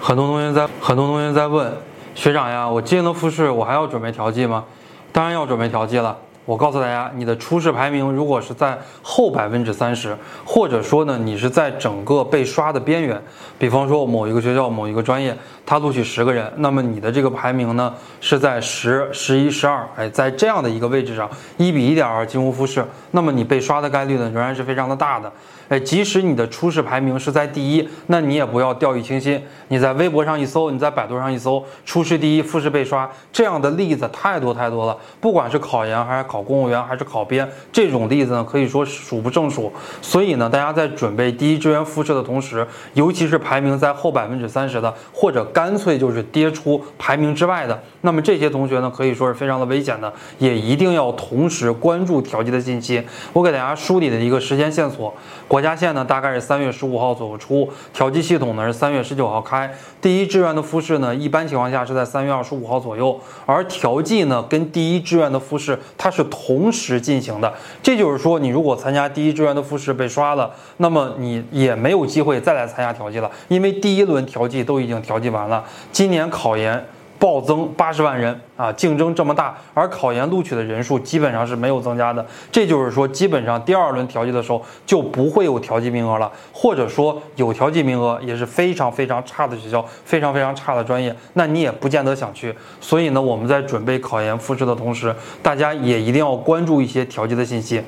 很多同学在很多同学在问学长呀，我今年的复试我还要准备调剂吗？当然要准备调剂了。我告诉大家，你的初试排名如果是在后百分之三十，或者说呢，你是在整个被刷的边缘，比方说某一个学校某一个专业，它录取十个人，那么你的这个排名呢是在十、十一、十二，哎，在这样的一个位置上，一比一点二进入复试，那么你被刷的概率呢仍然是非常的大的。哎，即使你的初试排名是在第一，那你也不要掉以轻心。你在微博上一搜，你在百度上一搜，初试第一，复试被刷，这样的例子太多太多了。不管是考研还是考公务员还是考编，这种例子呢可以说数不胜数。所以呢，大家在准备第一志愿复试的同时，尤其是排名在后百分之三十的，或者干脆就是跌出排名之外的，那么这些同学呢，可以说是非常的危险的，也一定要同时关注调剂的信息。我给大家梳理的一个时间线索，国家线呢大概是三月十五号左右出，调剂系统呢是三月十九号开。第一志愿的复试呢，一般情况下是在三月二十五号左右，而调剂呢跟第一志愿的复试它是是同时进行的。这就是说，你如果参加第一志愿的复试被刷了，那么你也没有机会再来参加调剂了，因为第一轮调剂都已经调剂完了。今年考研。暴增八十万人啊，竞争这么大，而考研录取的人数基本上是没有增加的。这就是说，基本上第二轮调剂的时候就不会有调剂名额了，或者说有调剂名额也是非常非常差的学校，非常非常差的专业，那你也不见得想去。所以呢，我们在准备考研复试的同时，大家也一定要关注一些调剂的信息。